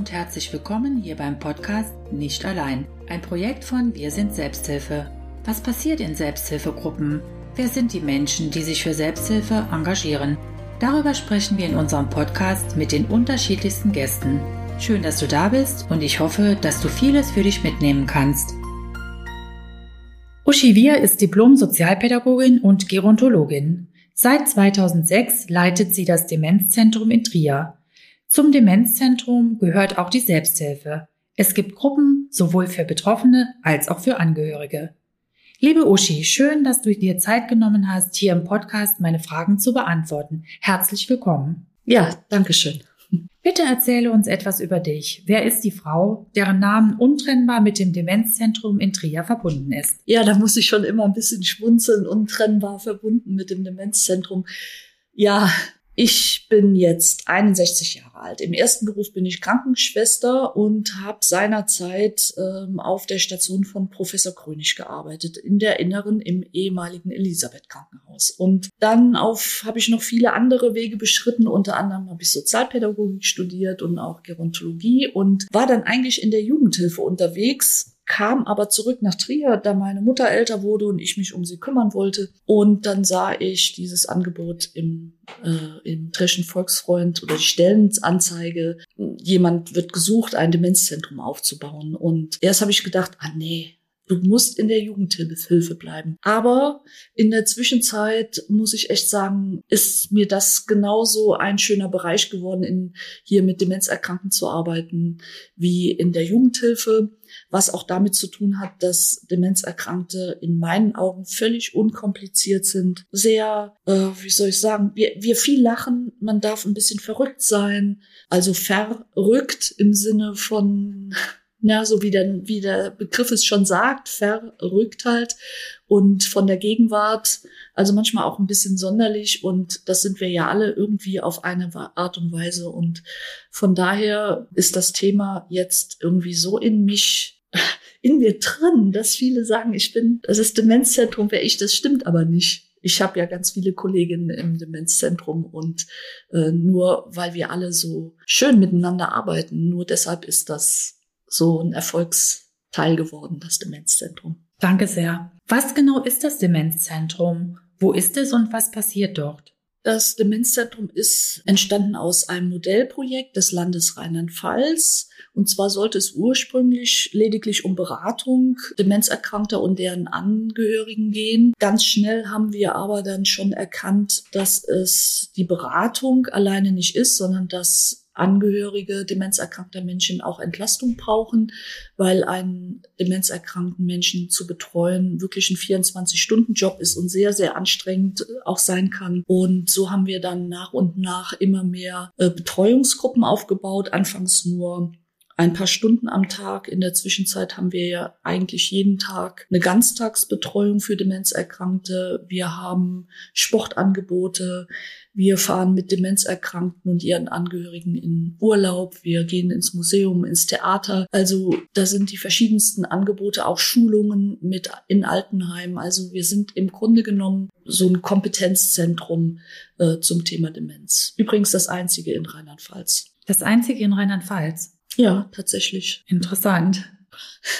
und herzlich willkommen hier beim Podcast Nicht allein, ein Projekt von Wir sind Selbsthilfe. Was passiert in Selbsthilfegruppen? Wer sind die Menschen, die sich für Selbsthilfe engagieren? Darüber sprechen wir in unserem Podcast mit den unterschiedlichsten Gästen. Schön, dass du da bist und ich hoffe, dass du vieles für dich mitnehmen kannst. Uschi Wir ist Diplom-Sozialpädagogin und Gerontologin. Seit 2006 leitet sie das Demenzzentrum in Trier. Zum Demenzzentrum gehört auch die Selbsthilfe. Es gibt Gruppen sowohl für Betroffene als auch für Angehörige. Liebe Uschi, schön, dass du dir Zeit genommen hast, hier im Podcast meine Fragen zu beantworten. Herzlich willkommen. Ja, danke schön. Bitte erzähle uns etwas über dich. Wer ist die Frau, deren Namen untrennbar mit dem Demenzzentrum in Trier verbunden ist? Ja, da muss ich schon immer ein bisschen schmunzeln, untrennbar verbunden mit dem Demenzzentrum. Ja, ich bin jetzt 61 Jahre alt. Im ersten Beruf bin ich Krankenschwester und habe seinerzeit ähm, auf der Station von Professor Krönig gearbeitet, in der Inneren im ehemaligen Elisabeth Krankenhaus. Und dann auf habe ich noch viele andere Wege beschritten. Unter anderem habe ich Sozialpädagogik studiert und auch Gerontologie und war dann eigentlich in der Jugendhilfe unterwegs kam aber zurück nach Trier, da meine Mutter älter wurde und ich mich um sie kümmern wollte. Und dann sah ich dieses Angebot im, äh, im Trischen Volksfreund oder die Stellenanzeige. Jemand wird gesucht, ein Demenzzentrum aufzubauen. Und erst habe ich gedacht, ah nee, Du musst in der Jugendhilfe bleiben. Aber in der Zwischenzeit muss ich echt sagen, ist mir das genauso ein schöner Bereich geworden, in, hier mit Demenzerkrankten zu arbeiten, wie in der Jugendhilfe was auch damit zu tun hat, dass Demenzerkrankte in meinen Augen völlig unkompliziert sind, sehr, äh, wie soll ich sagen, wir, wir viel lachen, man darf ein bisschen verrückt sein, also verrückt im Sinne von ja, so wie der, wie der Begriff es schon sagt, verrückt halt. Und von der Gegenwart, also manchmal auch ein bisschen sonderlich. Und das sind wir ja alle irgendwie auf eine Art und Weise. Und von daher ist das Thema jetzt irgendwie so in mich, in mir drin, dass viele sagen, ich bin, das ist Demenzzentrum, wer ich, das stimmt aber nicht. Ich habe ja ganz viele Kolleginnen im Demenzzentrum. Und äh, nur weil wir alle so schön miteinander arbeiten, nur deshalb ist das so ein Erfolgsteil geworden, das Demenzzentrum. Danke sehr. Was genau ist das Demenzzentrum? Wo ist es und was passiert dort? Das Demenzzentrum ist entstanden aus einem Modellprojekt des Landes Rheinland-Pfalz. Und zwar sollte es ursprünglich lediglich um Beratung Demenzerkrankter und deren Angehörigen gehen. Ganz schnell haben wir aber dann schon erkannt, dass es die Beratung alleine nicht ist, sondern dass Angehörige demenzerkrankter Menschen auch Entlastung brauchen, weil ein demenzerkrankten Menschen zu betreuen wirklich ein 24-Stunden-Job ist und sehr, sehr anstrengend auch sein kann. Und so haben wir dann nach und nach immer mehr äh, Betreuungsgruppen aufgebaut. Anfangs nur ein paar Stunden am Tag. In der Zwischenzeit haben wir ja eigentlich jeden Tag eine Ganztagsbetreuung für Demenzerkrankte. Wir haben Sportangebote. Wir fahren mit Demenzerkrankten und ihren Angehörigen in Urlaub. Wir gehen ins Museum, ins Theater. Also da sind die verschiedensten Angebote, auch Schulungen mit in Altenheimen. Also wir sind im Grunde genommen so ein Kompetenzzentrum äh, zum Thema Demenz. Übrigens das einzige in Rheinland-Pfalz. Das einzige in Rheinland-Pfalz. Ja, tatsächlich. Interessant.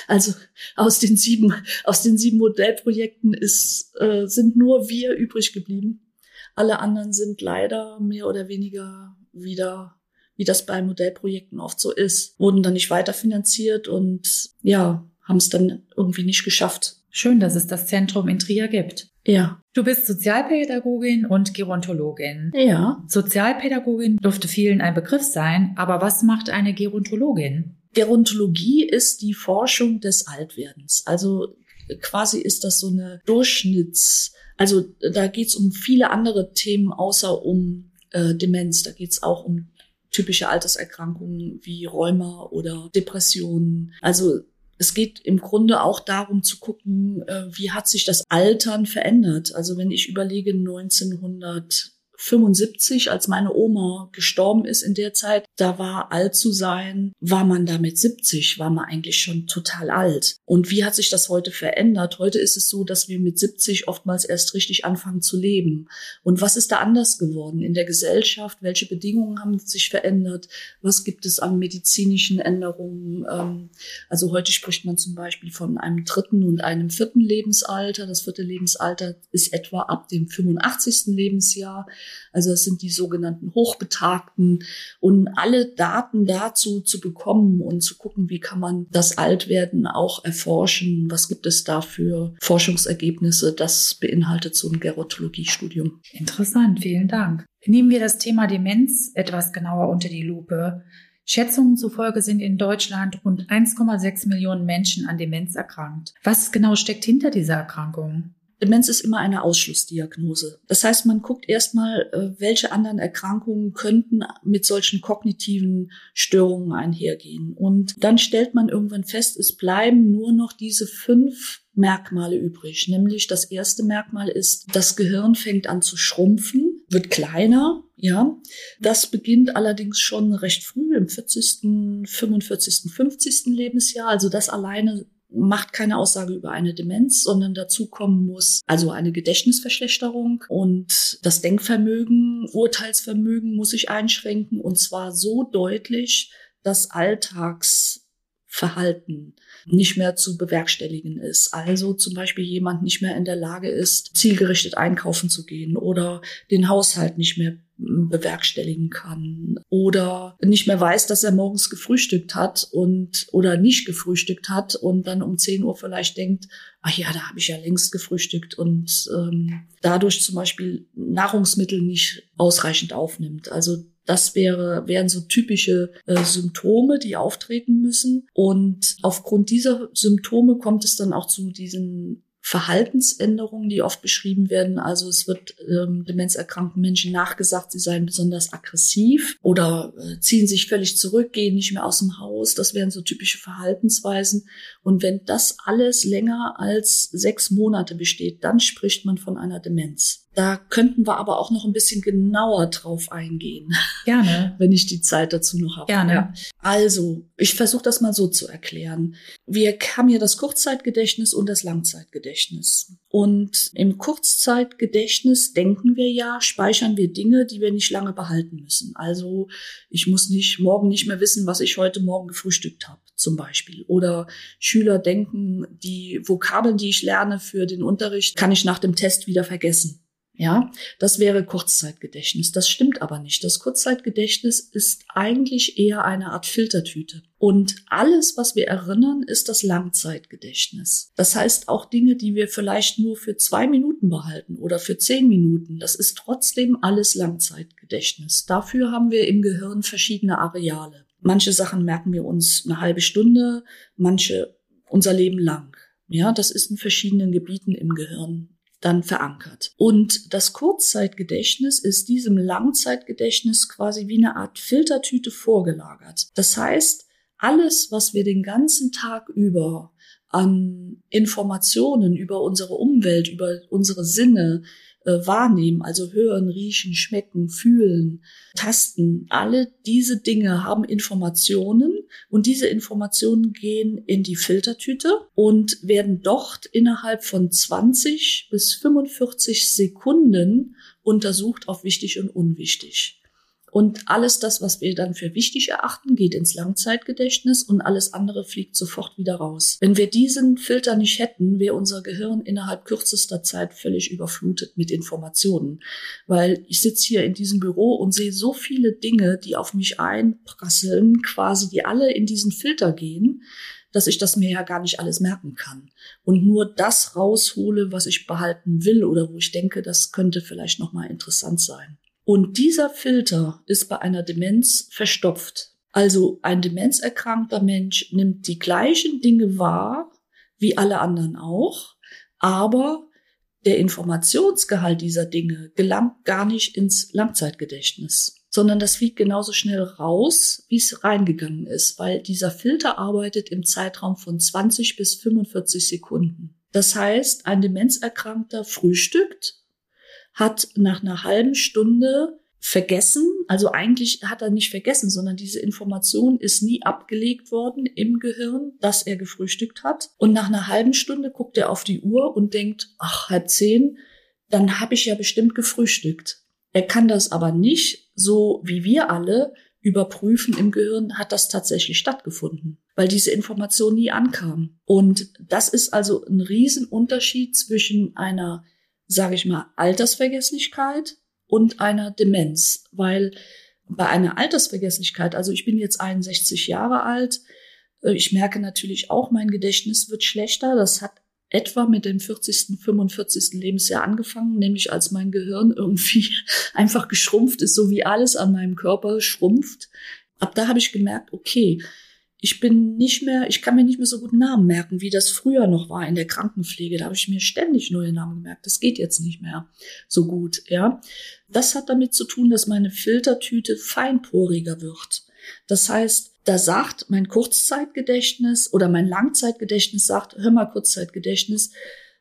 Also aus den sieben, aus den sieben Modellprojekten ist, äh, sind nur wir übrig geblieben. Alle anderen sind leider mehr oder weniger wieder, wie das bei Modellprojekten oft so ist, wurden dann nicht weiterfinanziert und ja, haben es dann irgendwie nicht geschafft. Schön, dass es das Zentrum in Trier gibt. Ja. Du bist Sozialpädagogin und Gerontologin. Ja. Sozialpädagogin dürfte vielen ein Begriff sein, aber was macht eine Gerontologin? Gerontologie ist die Forschung des Altwerdens. Also quasi ist das so eine Durchschnitts, also da geht's um viele andere Themen außer um äh, Demenz. Da geht's auch um typische Alterserkrankungen wie Rheuma oder Depressionen. Also es geht im Grunde auch darum zu gucken, äh, wie hat sich das Altern verändert. Also wenn ich überlege 1900 75, als meine Oma gestorben ist in der Zeit, da war alt zu sein, war man da mit 70, war man eigentlich schon total alt. Und wie hat sich das heute verändert? Heute ist es so, dass wir mit 70 oftmals erst richtig anfangen zu leben. Und was ist da anders geworden in der Gesellschaft? Welche Bedingungen haben sich verändert? Was gibt es an medizinischen Änderungen? Ähm, also heute spricht man zum Beispiel von einem dritten und einem vierten Lebensalter. Das vierte Lebensalter ist etwa ab dem 85. Lebensjahr. Also es sind die sogenannten Hochbetagten und alle Daten dazu zu bekommen und zu gucken, wie kann man das Altwerden auch erforschen, was gibt es da für Forschungsergebnisse, das beinhaltet so ein Gerontologiestudium. Interessant, vielen Dank. Nehmen wir das Thema Demenz etwas genauer unter die Lupe. Schätzungen zufolge sind in Deutschland rund 1,6 Millionen Menschen an Demenz erkrankt. Was genau steckt hinter dieser Erkrankung? Demenz ist immer eine Ausschlussdiagnose. Das heißt, man guckt erstmal, äh, welche anderen Erkrankungen könnten mit solchen kognitiven Störungen einhergehen. Und dann stellt man irgendwann fest, es bleiben nur noch diese fünf Merkmale übrig. Nämlich das erste Merkmal ist, das Gehirn fängt an zu schrumpfen, wird kleiner, ja. Das beginnt allerdings schon recht früh, im 40., 45., 50. Lebensjahr. Also das alleine macht keine Aussage über eine Demenz, sondern dazu kommen muss also eine Gedächtnisverschlechterung und das Denkvermögen, Urteilsvermögen muss sich einschränken und zwar so deutlich, dass Alltagsverhalten nicht mehr zu bewerkstelligen ist. Also zum Beispiel jemand nicht mehr in der Lage ist, zielgerichtet einkaufen zu gehen oder den Haushalt nicht mehr bewerkstelligen kann oder nicht mehr weiß, dass er morgens gefrühstückt hat und oder nicht gefrühstückt hat und dann um 10 Uhr vielleicht denkt, ach ja, da habe ich ja längst gefrühstückt und ähm, dadurch zum Beispiel Nahrungsmittel nicht ausreichend aufnimmt. Also das wäre, wären so typische äh, Symptome, die auftreten müssen. Und aufgrund dieser Symptome kommt es dann auch zu diesen Verhaltensänderungen, die oft beschrieben werden. Also es wird ähm, demenzerkrankten Menschen nachgesagt, sie seien besonders aggressiv oder äh, ziehen sich völlig zurück, gehen nicht mehr aus dem Haus. Das wären so typische Verhaltensweisen. Und wenn das alles länger als sechs Monate besteht, dann spricht man von einer Demenz. Da könnten wir aber auch noch ein bisschen genauer drauf eingehen. Gerne. Wenn ich die Zeit dazu noch habe. Gerne. Ja. Also, ich versuche das mal so zu erklären. Wir haben ja das Kurzzeitgedächtnis und das Langzeitgedächtnis. Und im Kurzzeitgedächtnis denken wir ja, speichern wir Dinge, die wir nicht lange behalten müssen. Also, ich muss nicht morgen nicht mehr wissen, was ich heute Morgen gefrühstückt habe, zum Beispiel. Oder Schüler denken, die Vokabeln, die ich lerne für den Unterricht, kann ich nach dem Test wieder vergessen. Ja, das wäre Kurzzeitgedächtnis. Das stimmt aber nicht. Das Kurzzeitgedächtnis ist eigentlich eher eine Art Filtertüte. Und alles, was wir erinnern, ist das Langzeitgedächtnis. Das heißt auch Dinge, die wir vielleicht nur für zwei Minuten behalten oder für zehn Minuten. Das ist trotzdem alles Langzeitgedächtnis. Dafür haben wir im Gehirn verschiedene Areale. Manche Sachen merken wir uns eine halbe Stunde, manche unser Leben lang. Ja, das ist in verschiedenen Gebieten im Gehirn dann verankert. Und das Kurzzeitgedächtnis ist diesem Langzeitgedächtnis quasi wie eine Art Filtertüte vorgelagert. Das heißt, alles, was wir den ganzen Tag über an Informationen über unsere Umwelt, über unsere Sinne, wahrnehmen, also hören, riechen, schmecken, fühlen, tasten. Alle diese Dinge haben Informationen und diese Informationen gehen in die Filtertüte und werden dort innerhalb von 20 bis 45 Sekunden untersucht auf wichtig und unwichtig. Und alles das, was wir dann für wichtig erachten, geht ins Langzeitgedächtnis und alles andere fliegt sofort wieder raus. Wenn wir diesen Filter nicht hätten, wäre unser Gehirn innerhalb kürzester Zeit völlig überflutet mit Informationen. Weil ich sitze hier in diesem Büro und sehe so viele Dinge, die auf mich einprasseln, quasi, die alle in diesen Filter gehen, dass ich das mir ja gar nicht alles merken kann. Und nur das raushole, was ich behalten will oder wo ich denke, das könnte vielleicht nochmal interessant sein. Und dieser Filter ist bei einer Demenz verstopft. Also ein demenzerkrankter Mensch nimmt die gleichen Dinge wahr wie alle anderen auch, aber der Informationsgehalt dieser Dinge gelangt gar nicht ins Langzeitgedächtnis, sondern das fliegt genauso schnell raus, wie es reingegangen ist, weil dieser Filter arbeitet im Zeitraum von 20 bis 45 Sekunden. Das heißt, ein Demenzerkrankter frühstückt, hat nach einer halben Stunde vergessen, also eigentlich hat er nicht vergessen, sondern diese Information ist nie abgelegt worden im Gehirn, dass er gefrühstückt hat. Und nach einer halben Stunde guckt er auf die Uhr und denkt, ach, halb zehn, dann habe ich ja bestimmt gefrühstückt. Er kann das aber nicht, so wie wir alle, überprüfen im Gehirn, hat das tatsächlich stattgefunden, weil diese Information nie ankam. Und das ist also ein Riesenunterschied zwischen einer, sage ich mal, Altersvergesslichkeit und einer Demenz, weil bei einer Altersvergesslichkeit, also ich bin jetzt 61 Jahre alt, äh, ich merke natürlich auch, mein Gedächtnis wird schlechter. Das hat etwa mit dem 40., 45. Lebensjahr angefangen, nämlich als mein Gehirn irgendwie einfach geschrumpft ist, so wie alles an meinem Körper schrumpft. Ab da habe ich gemerkt, okay, ich bin nicht mehr, ich kann mir nicht mehr so gut Namen merken, wie das früher noch war in der Krankenpflege. Da habe ich mir ständig neue Namen gemerkt. Das geht jetzt nicht mehr so gut, ja. Das hat damit zu tun, dass meine Filtertüte feinporiger wird. Das heißt, da sagt mein Kurzzeitgedächtnis oder mein Langzeitgedächtnis sagt, hör mal Kurzzeitgedächtnis,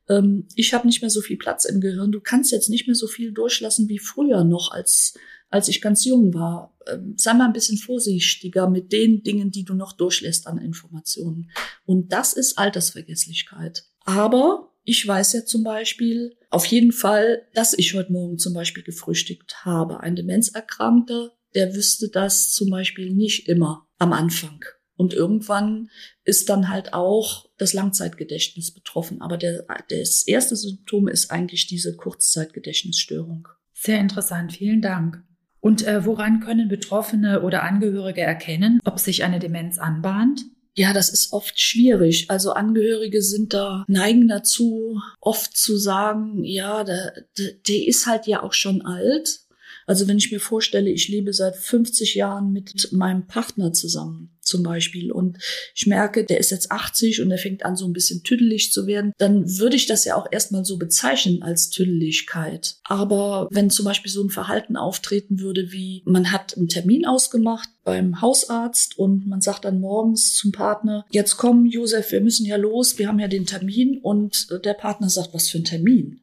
ähm, ich habe nicht mehr so viel Platz im Gehirn. Du kannst jetzt nicht mehr so viel durchlassen wie früher noch, als als ich ganz jung war. Ähm, sei mal ein bisschen vorsichtiger mit den Dingen, die du noch durchlässt an Informationen. Und das ist Altersvergesslichkeit. Aber ich weiß ja zum Beispiel auf jeden Fall, dass ich heute Morgen zum Beispiel gefrühstückt habe. Ein Demenzerkrankter, der wüsste das zum Beispiel nicht immer am Anfang. Und irgendwann ist dann halt auch das Langzeitgedächtnis betroffen. Aber der, das erste Symptom ist eigentlich diese Kurzzeitgedächtnisstörung. Sehr interessant, vielen Dank. Und äh, woran können Betroffene oder Angehörige erkennen, ob sich eine Demenz anbahnt? Ja, das ist oft schwierig. Also Angehörige sind da, neigen dazu, oft zu sagen, ja, der, der ist halt ja auch schon alt. Also wenn ich mir vorstelle, ich lebe seit 50 Jahren mit meinem Partner zusammen zum Beispiel und ich merke, der ist jetzt 80 und er fängt an so ein bisschen tüdelig zu werden, dann würde ich das ja auch erstmal so bezeichnen als Tüdeligkeit. Aber wenn zum Beispiel so ein Verhalten auftreten würde wie, man hat einen Termin ausgemacht beim Hausarzt und man sagt dann morgens zum Partner, jetzt komm Josef, wir müssen ja los, wir haben ja den Termin und der Partner sagt, was für ein Termin?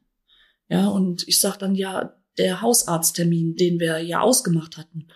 Ja, und ich sage dann, ja, der Hausarzttermin, den wir ja ausgemacht hatten.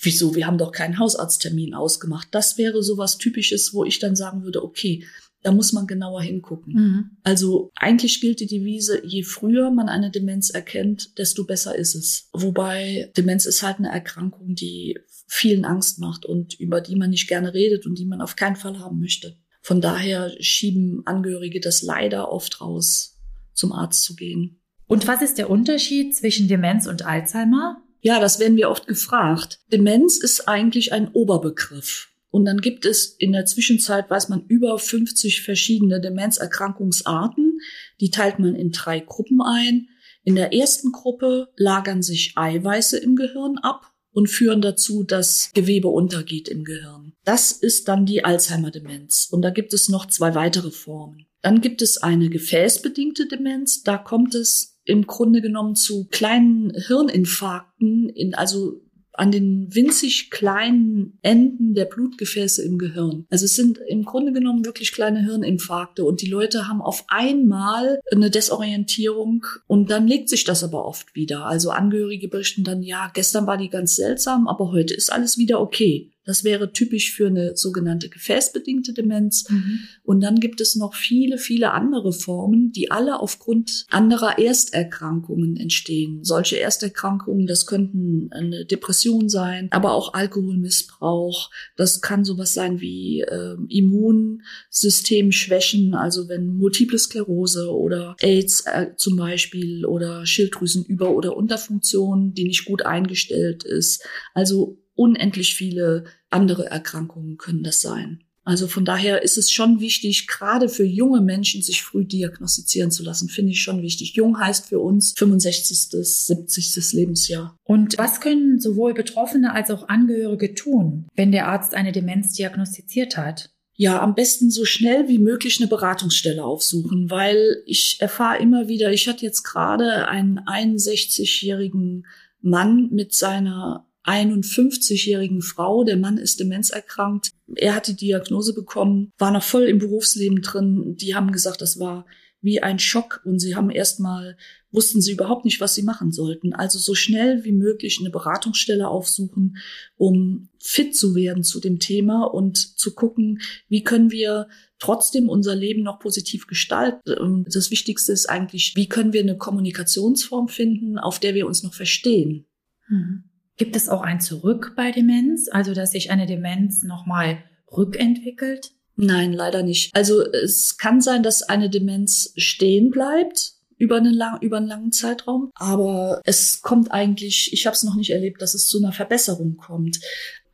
Wieso? Wir haben doch keinen Hausarzttermin ausgemacht. Das wäre sowas Typisches, wo ich dann sagen würde, okay, da muss man genauer hingucken. Mhm. Also eigentlich gilt die Devise, je früher man eine Demenz erkennt, desto besser ist es. Wobei Demenz ist halt eine Erkrankung, die vielen Angst macht und über die man nicht gerne redet und die man auf keinen Fall haben möchte. Von daher schieben Angehörige das leider oft raus, zum Arzt zu gehen. Und was ist der Unterschied zwischen Demenz und Alzheimer? Ja, das werden wir oft gefragt. Demenz ist eigentlich ein Oberbegriff. Und dann gibt es in der Zwischenzeit, weiß man, über 50 verschiedene Demenzerkrankungsarten. Die teilt man in drei Gruppen ein. In der ersten Gruppe lagern sich Eiweiße im Gehirn ab und führen dazu, dass Gewebe untergeht im Gehirn. Das ist dann die Alzheimer-Demenz. Und da gibt es noch zwei weitere Formen. Dann gibt es eine gefäßbedingte Demenz. Da kommt es im Grunde genommen zu kleinen Hirninfarkten, in, also an den winzig kleinen Enden der Blutgefäße im Gehirn. Also es sind im Grunde genommen wirklich kleine Hirninfarkte und die Leute haben auf einmal eine Desorientierung und dann legt sich das aber oft wieder. Also Angehörige berichten dann, ja, gestern war die ganz seltsam, aber heute ist alles wieder okay. Das wäre typisch für eine sogenannte gefäßbedingte Demenz. Mhm. Und dann gibt es noch viele, viele andere Formen, die alle aufgrund anderer Ersterkrankungen entstehen. Solche Ersterkrankungen, das könnten eine Depression sein, aber auch Alkoholmissbrauch. Das kann sowas sein wie äh, Immunsystemschwächen, also wenn Multiple Sklerose oder AIDS äh, zum Beispiel oder Schilddrüsenüber- oder Unterfunktion, die nicht gut eingestellt ist. Also unendlich viele andere Erkrankungen können das sein. Also von daher ist es schon wichtig, gerade für junge Menschen sich früh diagnostizieren zu lassen, finde ich schon wichtig. Jung heißt für uns 65. 70. Lebensjahr. Und was können sowohl Betroffene als auch Angehörige tun, wenn der Arzt eine Demenz diagnostiziert hat? Ja, am besten so schnell wie möglich eine Beratungsstelle aufsuchen, weil ich erfahre immer wieder, ich hatte jetzt gerade einen 61-jährigen Mann mit seiner 51-jährigen Frau. Der Mann ist demenzerkrankt. Er hat die Diagnose bekommen, war noch voll im Berufsleben drin. Die haben gesagt, das war wie ein Schock und sie haben erstmal wussten sie überhaupt nicht, was sie machen sollten. Also so schnell wie möglich eine Beratungsstelle aufsuchen, um fit zu werden zu dem Thema und zu gucken, wie können wir trotzdem unser Leben noch positiv gestalten. Das Wichtigste ist eigentlich, wie können wir eine Kommunikationsform finden, auf der wir uns noch verstehen. Mhm. Gibt es auch ein Zurück bei Demenz, also dass sich eine Demenz nochmal rückentwickelt? Nein, leider nicht. Also es kann sein, dass eine Demenz stehen bleibt über einen, lang, über einen langen Zeitraum. Aber es kommt eigentlich, ich habe es noch nicht erlebt, dass es zu einer Verbesserung kommt.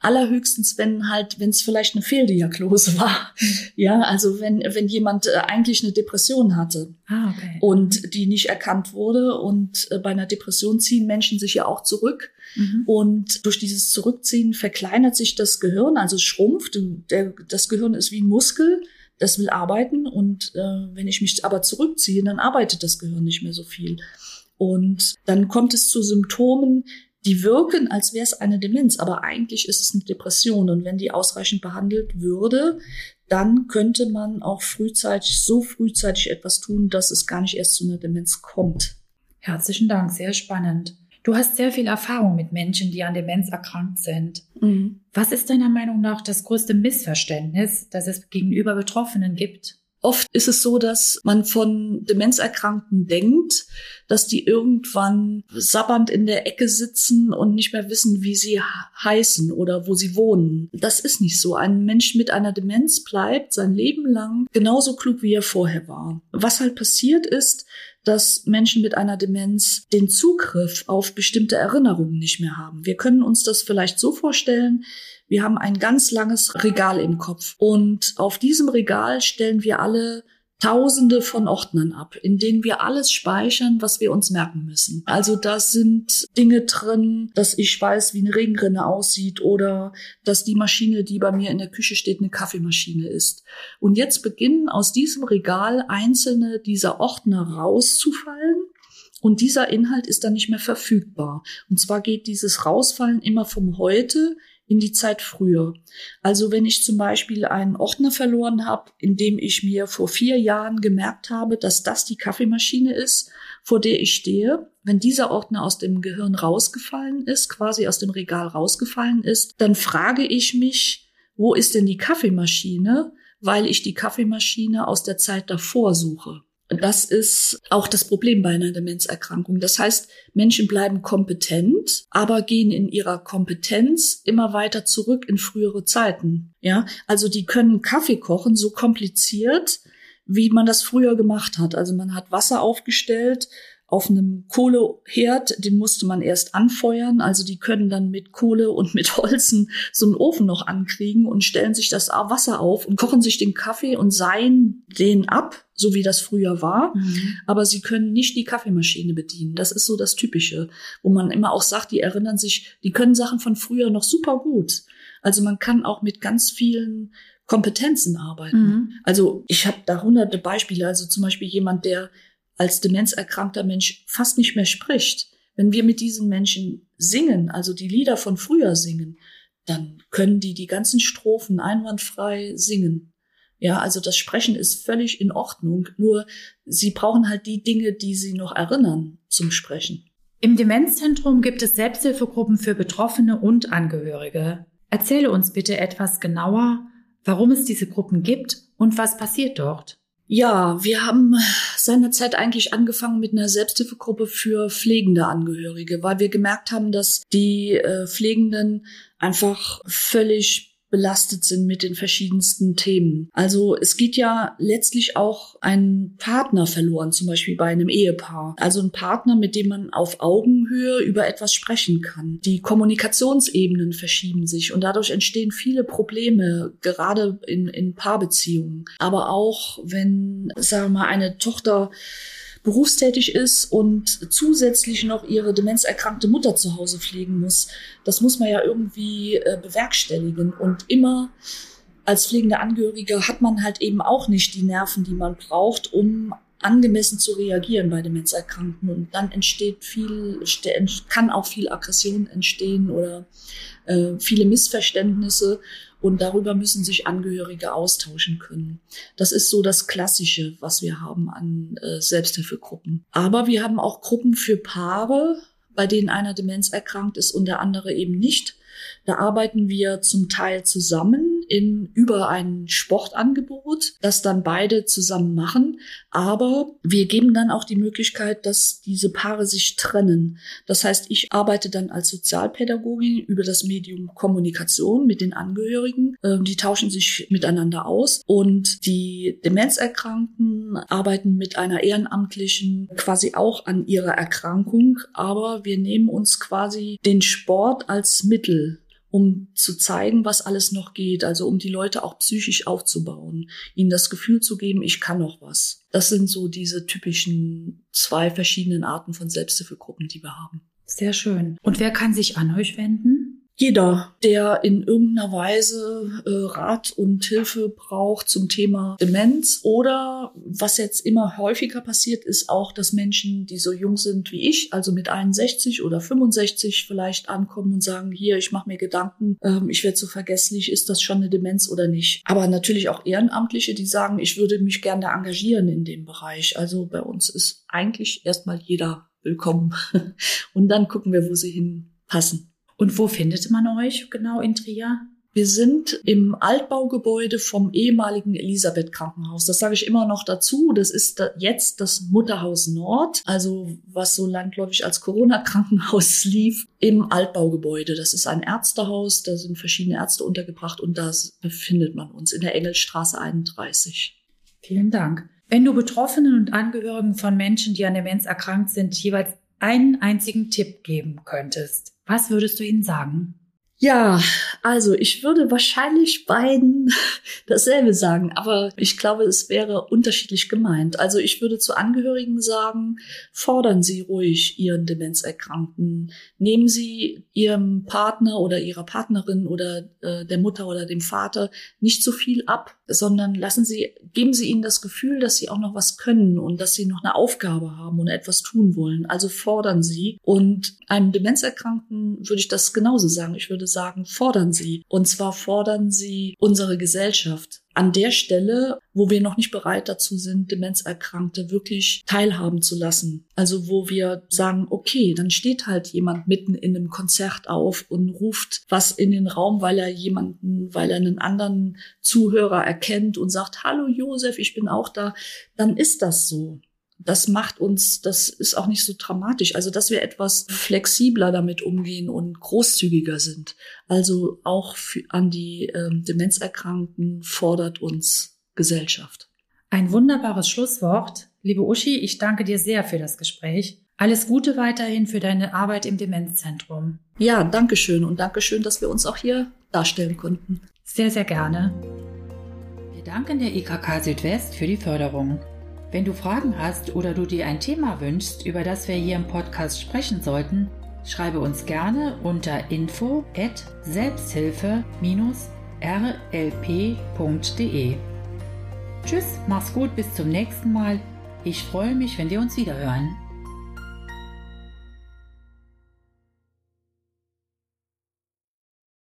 Allerhöchstens, wenn halt, wenn es vielleicht eine Fehldiagnose war. Ja, also wenn, wenn jemand äh, eigentlich eine Depression hatte ah, okay. und die nicht erkannt wurde. Und äh, bei einer Depression ziehen Menschen sich ja auch zurück. Mhm. Und durch dieses Zurückziehen verkleinert sich das Gehirn, also es schrumpft. Der, das Gehirn ist wie ein Muskel, das will arbeiten. Und äh, wenn ich mich aber zurückziehe, dann arbeitet das Gehirn nicht mehr so viel. Und dann kommt es zu Symptomen, die wirken, als wäre es eine Demenz, aber eigentlich ist es eine Depression. Und wenn die ausreichend behandelt würde, dann könnte man auch frühzeitig, so frühzeitig etwas tun, dass es gar nicht erst zu einer Demenz kommt. Herzlichen Dank, sehr spannend. Du hast sehr viel Erfahrung mit Menschen, die an Demenz erkrankt sind. Mhm. Was ist deiner Meinung nach das größte Missverständnis, das es gegenüber Betroffenen gibt? Oft ist es so, dass man von Demenzerkrankten denkt, dass die irgendwann sabbernd in der Ecke sitzen und nicht mehr wissen, wie sie heißen oder wo sie wohnen. Das ist nicht so. Ein Mensch mit einer Demenz bleibt sein Leben lang genauso klug, wie er vorher war. Was halt passiert ist, dass Menschen mit einer Demenz den Zugriff auf bestimmte Erinnerungen nicht mehr haben. Wir können uns das vielleicht so vorstellen, wir haben ein ganz langes Regal im Kopf und auf diesem Regal stellen wir alle Tausende von Ordnern ab, in denen wir alles speichern, was wir uns merken müssen. Also da sind Dinge drin, dass ich weiß, wie eine Regenrinne aussieht oder dass die Maschine, die bei mir in der Küche steht, eine Kaffeemaschine ist. Und jetzt beginnen aus diesem Regal einzelne dieser Ordner rauszufallen. Und dieser Inhalt ist dann nicht mehr verfügbar. Und zwar geht dieses Rausfallen immer vom Heute in die Zeit früher. Also wenn ich zum Beispiel einen Ordner verloren habe, in dem ich mir vor vier Jahren gemerkt habe, dass das die Kaffeemaschine ist, vor der ich stehe, wenn dieser Ordner aus dem Gehirn rausgefallen ist, quasi aus dem Regal rausgefallen ist, dann frage ich mich, wo ist denn die Kaffeemaschine, weil ich die Kaffeemaschine aus der Zeit davor suche. Das ist auch das Problem bei einer Demenzerkrankung. Das heißt, Menschen bleiben kompetent, aber gehen in ihrer Kompetenz immer weiter zurück in frühere Zeiten. Ja, also die können Kaffee kochen, so kompliziert, wie man das früher gemacht hat. Also man hat Wasser aufgestellt, auf einem Kohleherd, den musste man erst anfeuern. Also die können dann mit Kohle und mit Holzen so einen Ofen noch ankriegen und stellen sich das Wasser auf und kochen sich den Kaffee und seien den ab, so wie das früher war. Mhm. Aber sie können nicht die Kaffeemaschine bedienen. Das ist so das Typische, wo man immer auch sagt, die erinnern sich, die können Sachen von früher noch super gut. Also man kann auch mit ganz vielen Kompetenzen arbeiten. Mhm. Also ich habe da hunderte Beispiele. Also zum Beispiel jemand, der als demenzerkrankter Mensch fast nicht mehr spricht. Wenn wir mit diesen Menschen singen, also die Lieder von früher singen, dann können die die ganzen Strophen einwandfrei singen. Ja, also das Sprechen ist völlig in Ordnung, nur sie brauchen halt die Dinge, die sie noch erinnern zum Sprechen. Im Demenzzentrum gibt es Selbsthilfegruppen für Betroffene und Angehörige. Erzähle uns bitte etwas genauer, warum es diese Gruppen gibt und was passiert dort. Ja, wir haben seinerzeit eigentlich angefangen mit einer Selbsthilfegruppe für pflegende Angehörige, weil wir gemerkt haben, dass die äh, Pflegenden einfach völlig belastet sind mit den verschiedensten Themen. Also es geht ja letztlich auch ein Partner verloren, zum Beispiel bei einem Ehepaar. Also ein Partner, mit dem man auf Augenhöhe über etwas sprechen kann. Die Kommunikationsebenen verschieben sich und dadurch entstehen viele Probleme, gerade in, in Paarbeziehungen. Aber auch wenn, sagen wir mal, eine Tochter berufstätig ist und zusätzlich noch ihre demenzerkrankte Mutter zu Hause pflegen muss. Das muss man ja irgendwie äh, bewerkstelligen. Und immer als pflegende Angehörige hat man halt eben auch nicht die Nerven, die man braucht, um angemessen zu reagieren bei Demenzerkrankten. Und dann entsteht viel, kann auch viel Aggression entstehen oder äh, viele Missverständnisse. Und darüber müssen sich Angehörige austauschen können. Das ist so das Klassische, was wir haben an äh, Selbsthilfegruppen. Aber wir haben auch Gruppen für Paare, bei denen einer Demenz erkrankt ist und der andere eben nicht. Da arbeiten wir zum Teil zusammen in über ein Sportangebot, das dann beide zusammen machen. Aber wir geben dann auch die Möglichkeit, dass diese Paare sich trennen. Das heißt, ich arbeite dann als Sozialpädagogin über das Medium Kommunikation mit den Angehörigen. Ähm, die tauschen sich miteinander aus und die Demenzerkrankten arbeiten mit einer Ehrenamtlichen quasi auch an ihrer Erkrankung. Aber wir nehmen uns quasi den Sport als Mittel um zu zeigen, was alles noch geht, also um die Leute auch psychisch aufzubauen, ihnen das Gefühl zu geben, ich kann noch was. Das sind so diese typischen zwei verschiedenen Arten von Selbsthilfegruppen, die wir haben. Sehr schön. Und wer kann sich an euch wenden? Jeder, der in irgendeiner Weise äh, Rat und Hilfe braucht zum Thema Demenz oder was jetzt immer häufiger passiert, ist auch, dass Menschen, die so jung sind wie ich, also mit 61 oder 65 vielleicht ankommen und sagen, hier, ich mache mir Gedanken, ähm, ich werde so vergesslich, ist das schon eine Demenz oder nicht? Aber natürlich auch Ehrenamtliche, die sagen, ich würde mich gerne engagieren in dem Bereich. Also bei uns ist eigentlich erstmal jeder willkommen und dann gucken wir, wo sie hinpassen. Und wo findet man euch genau in Trier? Wir sind im Altbaugebäude vom ehemaligen Elisabeth Krankenhaus. Das sage ich immer noch dazu. Das ist jetzt das Mutterhaus Nord, also was so landläufig als Corona-Krankenhaus lief, im Altbaugebäude. Das ist ein Ärztehaus, da sind verschiedene Ärzte untergebracht und da befindet man uns in der Engelstraße 31. Vielen Dank. Wenn du Betroffenen und Angehörigen von Menschen, die an Demenz erkrankt sind, jeweils einen einzigen Tipp geben könntest, was würdest du ihnen sagen? Ja, also ich würde wahrscheinlich beiden dasselbe sagen, aber ich glaube, es wäre unterschiedlich gemeint. Also ich würde zu Angehörigen sagen, fordern Sie ruhig Ihren Demenzerkrankten. Nehmen Sie Ihrem Partner oder Ihrer Partnerin oder äh, der Mutter oder dem Vater nicht zu viel ab, sondern lassen Sie, geben Sie ihnen das Gefühl, dass Sie auch noch was können und dass Sie noch eine Aufgabe haben und etwas tun wollen. Also fordern Sie. Und einem Demenzerkrankten würde ich das genauso sagen. Ich würde sagen, fordern Sie. Und zwar fordern Sie unsere Gesellschaft an der Stelle, wo wir noch nicht bereit dazu sind, Demenzerkrankte wirklich teilhaben zu lassen. Also wo wir sagen, okay, dann steht halt jemand mitten in einem Konzert auf und ruft was in den Raum, weil er jemanden, weil er einen anderen Zuhörer erkennt und sagt, hallo Josef, ich bin auch da, dann ist das so das macht uns, das ist auch nicht so dramatisch. Also, dass wir etwas flexibler damit umgehen und großzügiger sind. Also auch für, an die ähm, Demenzerkrankten fordert uns Gesellschaft. Ein wunderbares Schlusswort. Liebe Uschi, ich danke dir sehr für das Gespräch. Alles Gute weiterhin für deine Arbeit im Demenzzentrum. Ja, danke schön und danke schön, dass wir uns auch hier darstellen konnten. Sehr, sehr gerne. Wir danken der IKK Südwest für die Förderung. Wenn du Fragen hast oder du dir ein Thema wünschst, über das wir hier im Podcast sprechen sollten, schreibe uns gerne unter info at selbsthilfe-rlp.de. Tschüss, mach's gut, bis zum nächsten Mal. Ich freue mich, wenn wir uns wiederhören.